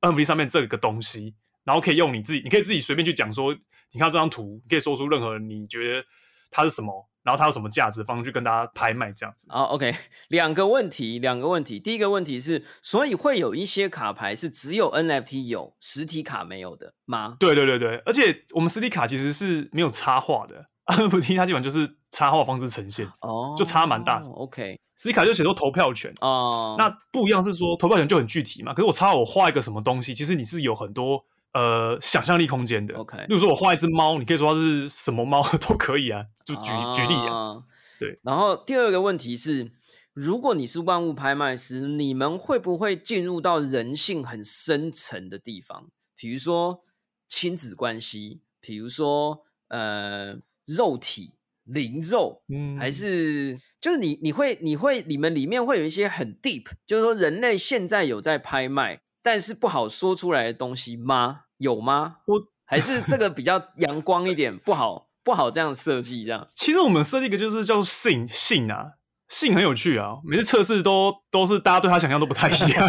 NFT 上面这个东西，然后可以用你自己，你可以自己随便去讲说，你看这张图，你可以说出任何你觉得它是什么。然后它有什么价值，方式去跟大家拍卖这样子。好，OK，两个问题，两个问题。第一个问题是，所以会有一些卡牌是只有 NFT 有，实体卡没有的吗？对对对对，而且我们实体卡其实是没有插画的，NFT 它基本上就是插画方式呈现，哦，就差蛮大。OK，实体卡就写说投票权，哦，那不一样是说投票权就很具体嘛。可是我插我画一个什么东西，其实你是有很多呃想象力空间的。OK 例如说我画一只猫，你可以说它是什么猫都可以啊，就举、举例啊。啊对。然后第二个问题是，如果你是万物拍卖师，你们会不会进入到人性很深层的地方？比如说亲子关系，比如说呃肉体灵肉，嗯还是就是你你会你会你们里面会有一些很 deep，就是说人类现在有在拍卖，但是不好说出来的东西吗？有吗？我还是这个比较阳光一点，不好不好这样设计这样。其实我们设计一个就是叫性性啊，性很有趣啊，每次测试都都是大家对他想象都不太一样。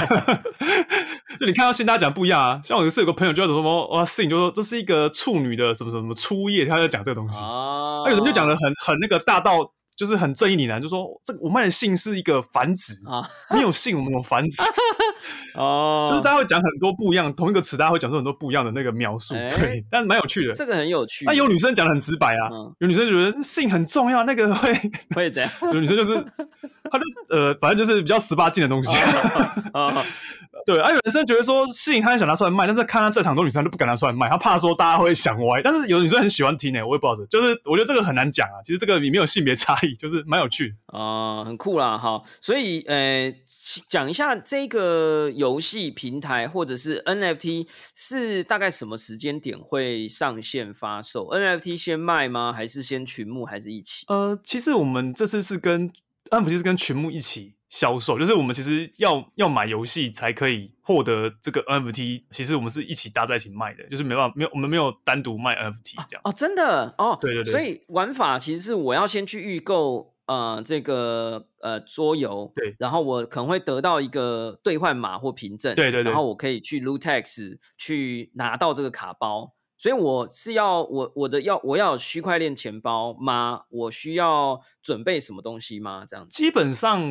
就你看到现，大家讲不一样啊。像我有一次有个朋友就说什么哇性，就说这是一个处女的什么什么初夜，他在讲这个东西。啊那有人就讲的很很那个大道，就是很正义凛然，就说这个我卖的性是一个繁殖，啊，没有性我们有繁殖，哦，就是大家会讲很多不一样，同一个词大家会讲出很多不一样的那个描述，哎对，但是蛮有趣的。这个很有趣。那有女生讲的很直白啊，嗯有女生觉得性很重要，那个会 会怎样？有女生就是，她就呃，反正就是比较十八禁的东西。啊，对，而、有男生觉得说性他很想拿出来卖，但是看他在场很多女生都不敢拿出来卖，他怕说大家会想歪。但是有女生很喜欢听呢、我也不知道，就是我觉得这个很难讲啊。其实这个里面有性别差异，就是蛮有趣的。哦，很酷啦，好，所以呃，讲一下这个游戏平台或者是 NFT 是大概什么时间点会上线发售？NFT 先卖吗？还是先群募？还是一起？呃，其实我们这次是跟安福，就是跟群募一起销售，就是我们其实要要买游戏才可以获得这个 NFT，其实我们是一起搭在一起卖的，就是没办法，没有我们没有单独卖 NFT 这样。哦，真的哦，对对对所以玩法其实是我要先去预购呃这个呃桌游，对然后我可能会得到一个兑换码或凭证，对对对然后我可以去 Lutex 去拿到这个卡包。所以我是要我我的要我要有区块链钱包吗？我需要准备什么东西吗？这样子基本上，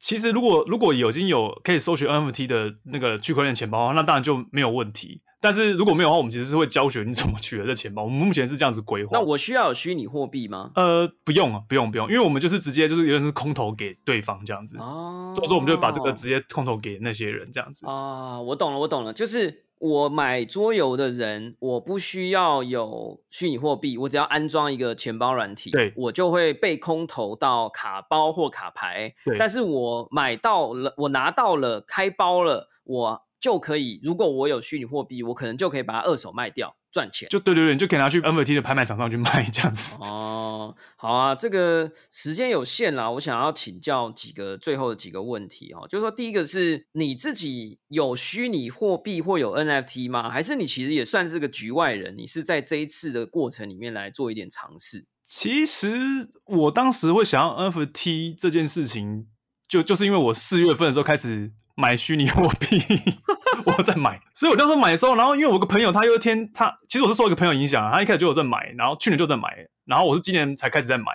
其实如果如果有已经有可以搜寻 NFT 的那个区块链钱包，那当然就没有问题。但是如果没有的话，我们其实是会教学你怎么取得这钱包。我们目前是这样子规划。那我需要有虚拟货币吗？呃不用啊，不用不用，因为我们就是直接就是有点是空投给对方这样子。哦，所以说我们就把这个直接空投给那些人这样子。啊，我懂了，我懂了，就是我买桌游的人，我不需要有虚拟货币，我只要安装一个钱包软体，对我就会被空投到卡包或卡牌。对但是我买到了，我拿到了，开包了，我就可以，如果我有虚拟货币，我可能就可以把它二手卖掉赚钱。就对对对，你就可以拿去 NFT 的拍卖场上去卖这样子。哦，好啊，这个时间有限啦，我想要请教几个最后的几个问题哈、哦，就是说第一个是你自己有虚拟货币或有 NFT 吗？还是你其实也算是个局外人？你是在这一次的过程里面来做一点尝试？其实我当时会想要 NFT 这件事情，就就是因为我四月份的时候开始买虚拟货币，我在买，所以我那时候买的时候，然后因为我有个朋友，他有一天他其实我是受一个朋友影响啊，他一开始就有在买，然后去年就在买，然后我是今年才开始在买。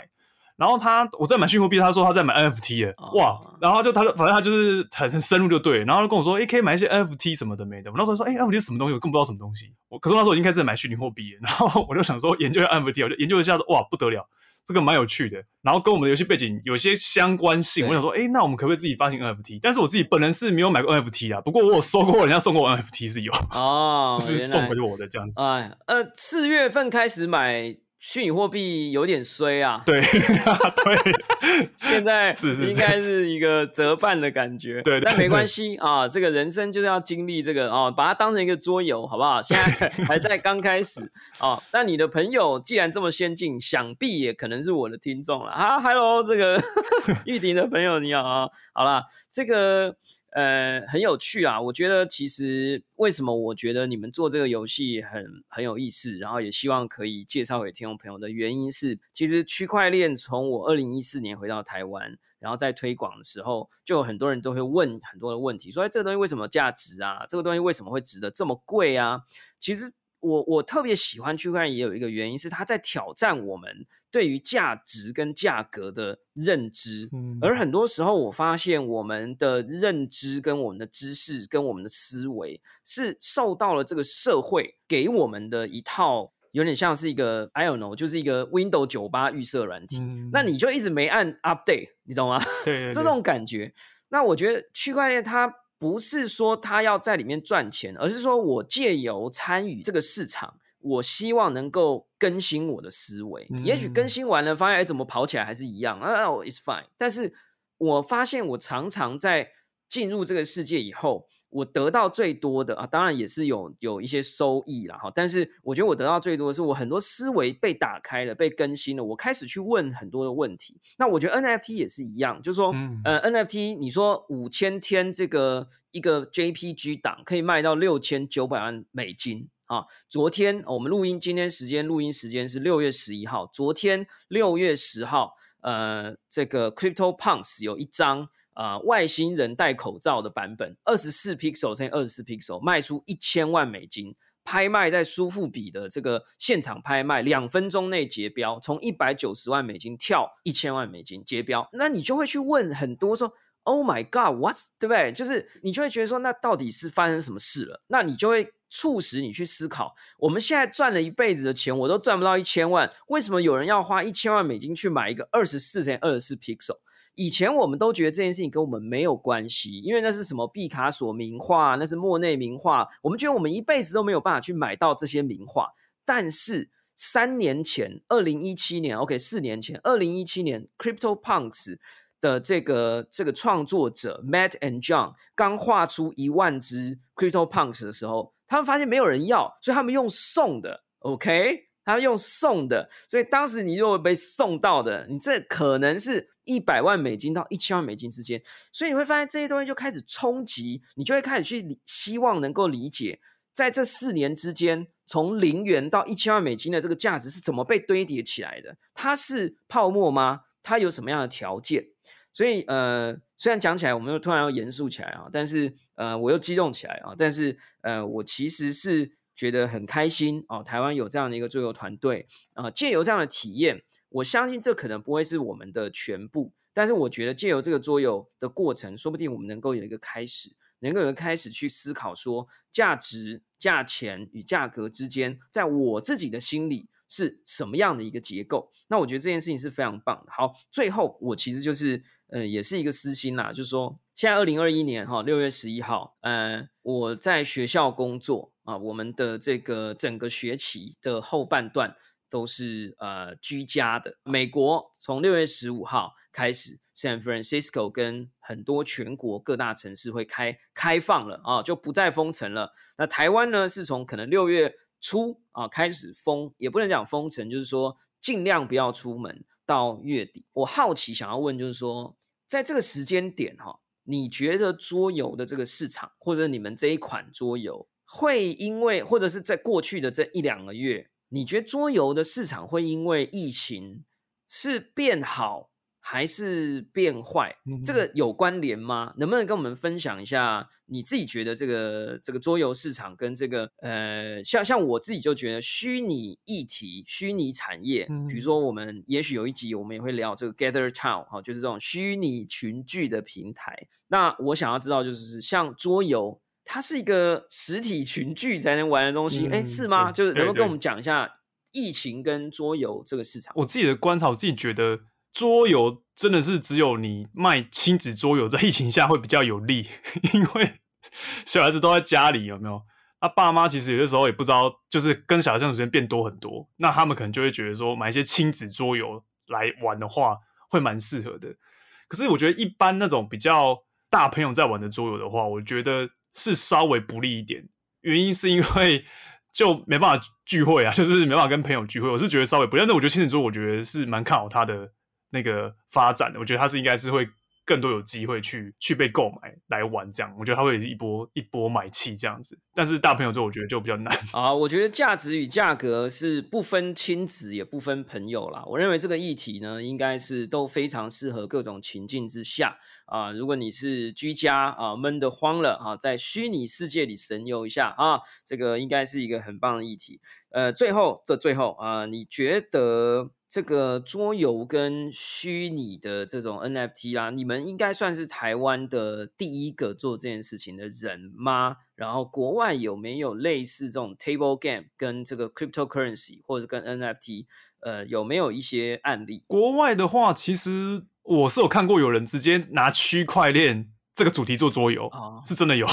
然后他我在买虚拟货币，他说他在买 NFT 耶，哦哇！然后就他就反正他就是很很深入就对，然后就跟我说，诶，可以买一些 NFT 什么的没的。我那时候说，诶 n f t 是什么东西？我更不知道什么东西。我可是我那时候已经开始在买虚拟货币，然后我就想说研究一下 NFT，我就研究一下，哇，不得了，这个蛮有趣的，然后跟我们的游戏背景有些相关性。我想说，诶，那我们可不可以自己发行 NFT？但是我自己本人是没有买过 NFT 啊，不过我有收过人家送过我 NFT 是有，哦，就是送回我的这样子。哎，呃，四月份开始买虚拟货币有点衰啊，对 对，现在是是应该是一个折半的感觉，对对但没关对系啊，这个人生就是要经历这个哦，把它当成一个桌游，好不好？现在 还在刚开始哦，但你的朋友既然这么先进，想必也可能是我的听众了。啊，Hello，这个玉婷的朋友你好啊，好啦，这个。呃，很有趣啊！我觉得其实为什么我觉得你们做这个游戏很很有意思，然后也希望可以介绍给听众朋友的原因是，其实区块链从我二零一四年回到台湾，然后在推广的时候，就有很多人都会问很多的问题，说哎这个东西为什么价值啊？这个东西为什么会值得这么贵啊？其实我我特别喜欢区块链，也有一个原因是它在挑战我们对于价值跟价格的认知。嗯而很多时候，我发现我们的认知、跟我们的知识、跟我们的思维，是受到了这个社会给我们的一套，有点像是一个 I don't know，就是一个 Windows 九八预设软体。嗯那你就一直没按 update，你懂吗？对对 对这种感觉。那我觉得区块链它不是说他要在里面赚钱，而是说我借由参与这个市场，我希望能够更新我的思维。也许更嗯新完了，发现哎怎么跑起来还是一样，啊哦，it's fine。但是我发现我常常在进入这个世界以后，我得到最多的啊，当然也是有有一些收益啦哈。但是我觉得我得到最多的是我很多思维被打开了，被更新了，我开始去问很多的问题。那我觉得 NFT 也是一样，就是说，嗯呃，NFT 你说五千天这个一个 JPG 档可以卖到六千九百万美金。啊，昨天我们录音，今天时间录音时间是六月十一号，昨天六月十号，呃，这个 Crypto Punks 有一张呃外星人戴口罩的版本，二十四 pixel 乘以二十四 pixel，卖出一千万美金，拍卖在苏富比的这个现场拍卖，两分钟内结标，从一百九十万美金跳一千万美金结标，那你就会去问很多说。Oh my God, what's 对不对？就是你就会觉得说，那到底是发生什么事了？那你就会促使你去思考，我们现在赚了一辈子的钱，我都赚不到一千万，为什么有人要花一千万美金去买一个二十四乘二十四 pixel？以前我们都觉得这件事情跟我们没有关系，因为那是什么毕卡索名画，那是莫内名画，我们觉得我们一辈子都没有办法去买到这些名画。但是三年前，二零一七年，OK，四年前，二零一七年，Crypto Punks 的这个这个创作者 Matt and John 刚画出一万只 Crypto Punks 的时候，他们发现没有人要，所以他们用送的，OK，他们用送的，所以当时你如果被送到的，你这可能是一百万美金到一千万美金之间，所以你会发现这些东西就开始冲击，你就会开始去希望能够理解，在这四年之间，从零元到一千万美金的这个价值是怎么被堆叠起来的？它是泡沫吗？它有什么样的条件？所以呃，虽然讲起来我们又突然要严肃起来啊，但是呃，我又激动起来啊，但是呃，我其实是觉得很开心哦，台湾有这样的一个桌游团队啊，借由这样的体验，我相信这可能不会是我们的全部，但是我觉得借由这个桌游的过程，说不定我们能够有一个开始，能够有一个开始去思考说价值、价钱与价格之间，在我自己的心里是什么样的一个结构。那我觉得这件事情是非常棒的。好，最后我其实就是呃，也是一个私心啦，就是说现在二零二一年哈六月十一号，呃，我在学校工作啊，我们的这个整个学期的后半段都是呃居家的。美国从六月十五号开始，San Francisco 跟很多全国各大城市会开开放了啊，就不再封城了。那台湾呢，是从可能六月初啊开始封，也不能讲封城，就是说尽量不要出门到月底。我好奇想要问，就是说在这个时间点哈、你觉得桌游的这个市场，或者你们这一款桌游，会因为或者是在过去的这一两个月，你觉得桌游的市场会因为疫情是变好还是变坏？这个有关联吗？能不能跟我们分享一下你自己觉得这个这个桌游市场跟这个呃，像像我自己就觉得虚拟议题、虚拟产业，比如说我们也许有一集我们也会聊这个 Gather Town 哈，就是这种虚拟群聚的平台。那我想要知道，就是像桌游，它是一个实体群聚才能玩的东西，哎、嗯是吗？就是能不能对对跟我们讲一下疫情跟桌游这个市场？我自己的观察，我自己觉得桌游真的是只有你卖亲子桌游，在疫情下会比较有利，因为小孩子都在家里，有没有？那、爸妈其实有的时候也不知道，就是跟小孩相处时间变多很多，那他们可能就会觉得说，买一些亲子桌游来玩的话，会蛮适合的。可是我觉得一般那种比较大朋友在玩的桌游的话，我觉得是稍微不利一点。原因是因为 就没办法聚会啊，就是没办法跟朋友聚会。我是觉得稍微不利，但是我觉得亲子桌，我觉得是蛮看好它的那个发展的。我觉得它是应该是会更多有机会去去被购买来玩这样。我觉得它会一波一波买气这样子。但是大朋友做，我觉得就比较难 啊。我觉得价值与价格是不分亲子也不分朋友啦。我认为这个议题呢，应该是都非常适合各种情境之下啊。如果你是居家啊闷得慌了啊，在虚拟世界里神游一下啊，这个应该是一个很棒的议题。呃，最后这最后啊，你觉得？这个桌游跟虚拟的这种 NFT 啦，你们应该算是台湾的第一个做这件事情的人吗？然后国外有没有类似这种 table game 跟这个 cryptocurrency 或者跟 NFT，呃，有没有一些案例？国外的话，其实我是有看过有人直接拿区块链这个主题做桌游，是真的有。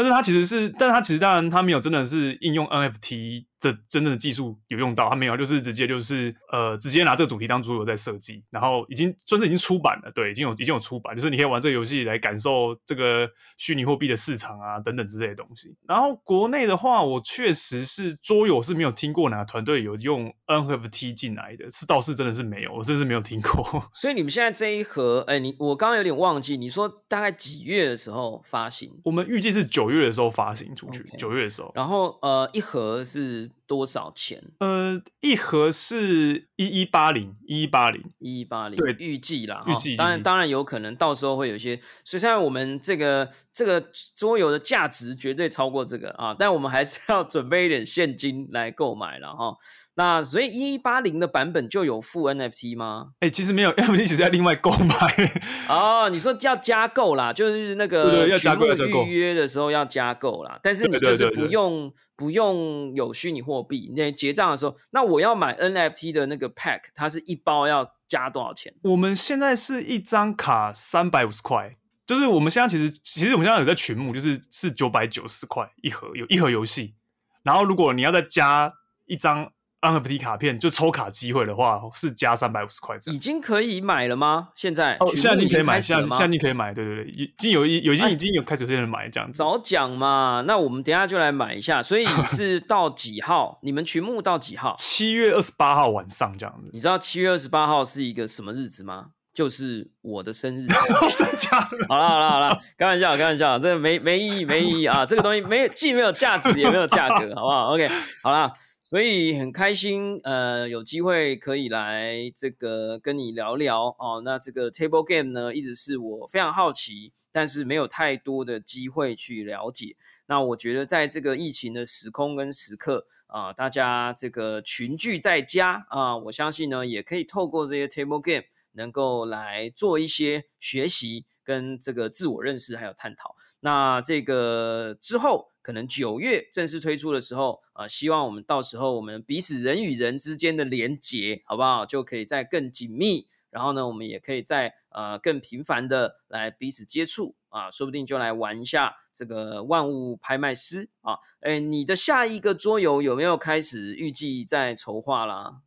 但是它其实是，但是它其实当然它没有真的是应用 NFT。的真正的技术有用到，它没有，就是直接就是呃，直接拿这个主题当主游在设计，然后已经算是已经出版了，对，已经有已经有出版，就是你可以玩这个游戏来感受这个虚拟货币的市场啊等等之类的东西。然后国内的话，我确实是桌游是没有听过哪个团队有用 NFT 进来的，是倒是真的是没有，我真是没有听过。所以你们现在这一盒，哎，你我刚刚有点忘记，你说大概几月的时候发行？我们预计是九月的时候发行出去，九月的时候。然后呃，一盒是。多少钱？呃，一盒是一一八零，一一八零，一一八零。对，预计啦，预计。当然，当然有可能到时候会有一些。所以，现在我们这个这个桌游的价值绝对超过这个啊，但我们还是要 准备一点现金来购买了哈。那所以一一八零的版本就有附 NFT 吗？哎，其实没有，NFT 其实要另外购买。哦，你说要加购啦，就是那个要加购预约的时候要加购啦。但是你就是不用不用有虚拟货币，那结账的时候，那我要买 NFT 的那个 pack，它是一包要加多少钱？我们现在是一张卡三百五十块，就是我们现在其实其实我们现在有在群目，就是是九百九十块一盒，有一盒游戏。然后如果你要再加一张。NFT 卡片就抽卡机会的话，是加三百五十块。已经可以买了吗？现在哦，现在你可以买，现在现在你可以买，对对对，已经有一有些已经有开始有些人买这样子。早讲嘛，那我们等下就来买一下。所以是 到几号？你们群募到几号？七月二十八号晚上这样子。你知道七月二十八号是一个什么日子吗？就是我的生日。真假的？好了好了好了，开玩笑开玩笑，这个没没意义没意义啊！这个东西没既没有价值也没有价格，好不好？OK，好了。所以很开心，呃，有机会可以来这个跟你聊聊哦。那这个 table game 呢，一直是我非常好奇，但是没有太多的机会去了解。那我觉得在这个疫情的时空跟时刻啊，大家这个群聚在家啊，我相信呢，也可以透过这些 table game 能够来做一些学习跟这个自我认识还有探讨。那这个之后。可能九月正式推出的时候，啊，希望我们到时候我们彼此人与人之间的连结，好不好？就可以再更紧密，然后呢，我们也可以再呃更频繁的来彼此接触啊，说不定就来玩一下这个万物拍卖师啊。哎，你的下一个桌游有没有开始预计在筹划啦？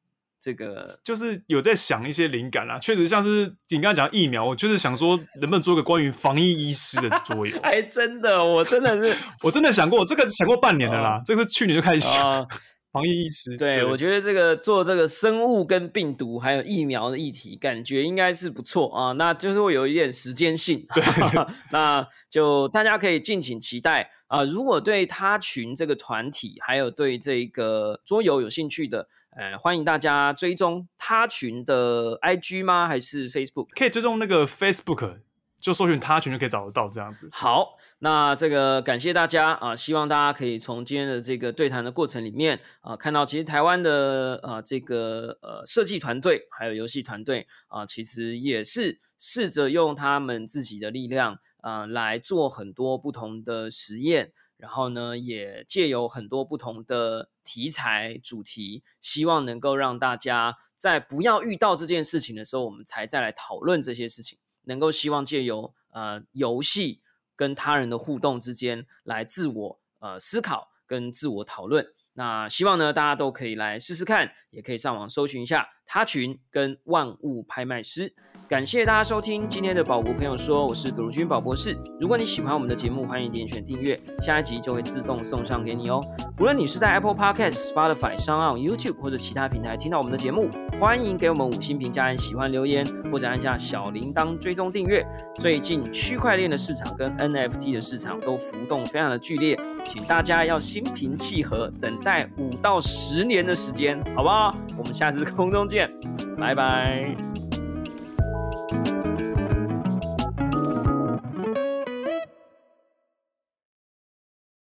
这个就是有在想一些灵感啦，确实像是你刚才讲疫苗，我就是想说能不能做个关于防疫医师的桌游。哎，真的，我真的是，我真的想过这个，想过半年了啦，这个是去年就开始想 防疫意识。对，我觉得这个做这个生物跟病毒还有疫苗的议题，感觉应该是不错啊。那就是会有一点时间性，对，那就大家可以敬请期待啊。如果对他群这个团体还有对这个桌游有兴趣的。呃，欢迎大家追踪他群的 IG 吗？还是 Facebook？可以追踪那个 Facebook，就搜寻他群就可以找得到这样子。好，那这个感谢大家啊，希望大家可以从今天的这个对谈的过程里面啊，看到其实台湾的啊这个呃设计团队还有游戏团队啊，其实也是试着用他们自己的力量啊来做很多不同的实验。然后呢，也借由很多不同的题材主题，希望能够让大家在不要遇到这件事情的时候，我们才再来讨论这些事情。能够希望借由呃游戏跟他人的互动之间来自我呃思考跟自我讨论。那希望呢，大家都可以来试试看，也可以上网搜寻一下他群跟万物拍卖师。感谢大家收听今天的宝博朋友说，我是葛如君宝博士。如果你喜欢我们的节目，欢迎点选订阅，下一集就会自动送上给你哦。无论你是在 Apple Podcast、Spotify、上岸 YouTube 或者其他平台听到我们的节目，欢迎给我们五星评价、按喜欢留言，或者按下小铃铛追踪订阅。最近区块链的市场跟 NFT 的市场都浮动非常的剧烈，请大家要心平气和，等待五到十年的时间，好不好？我们下次空中见，拜拜。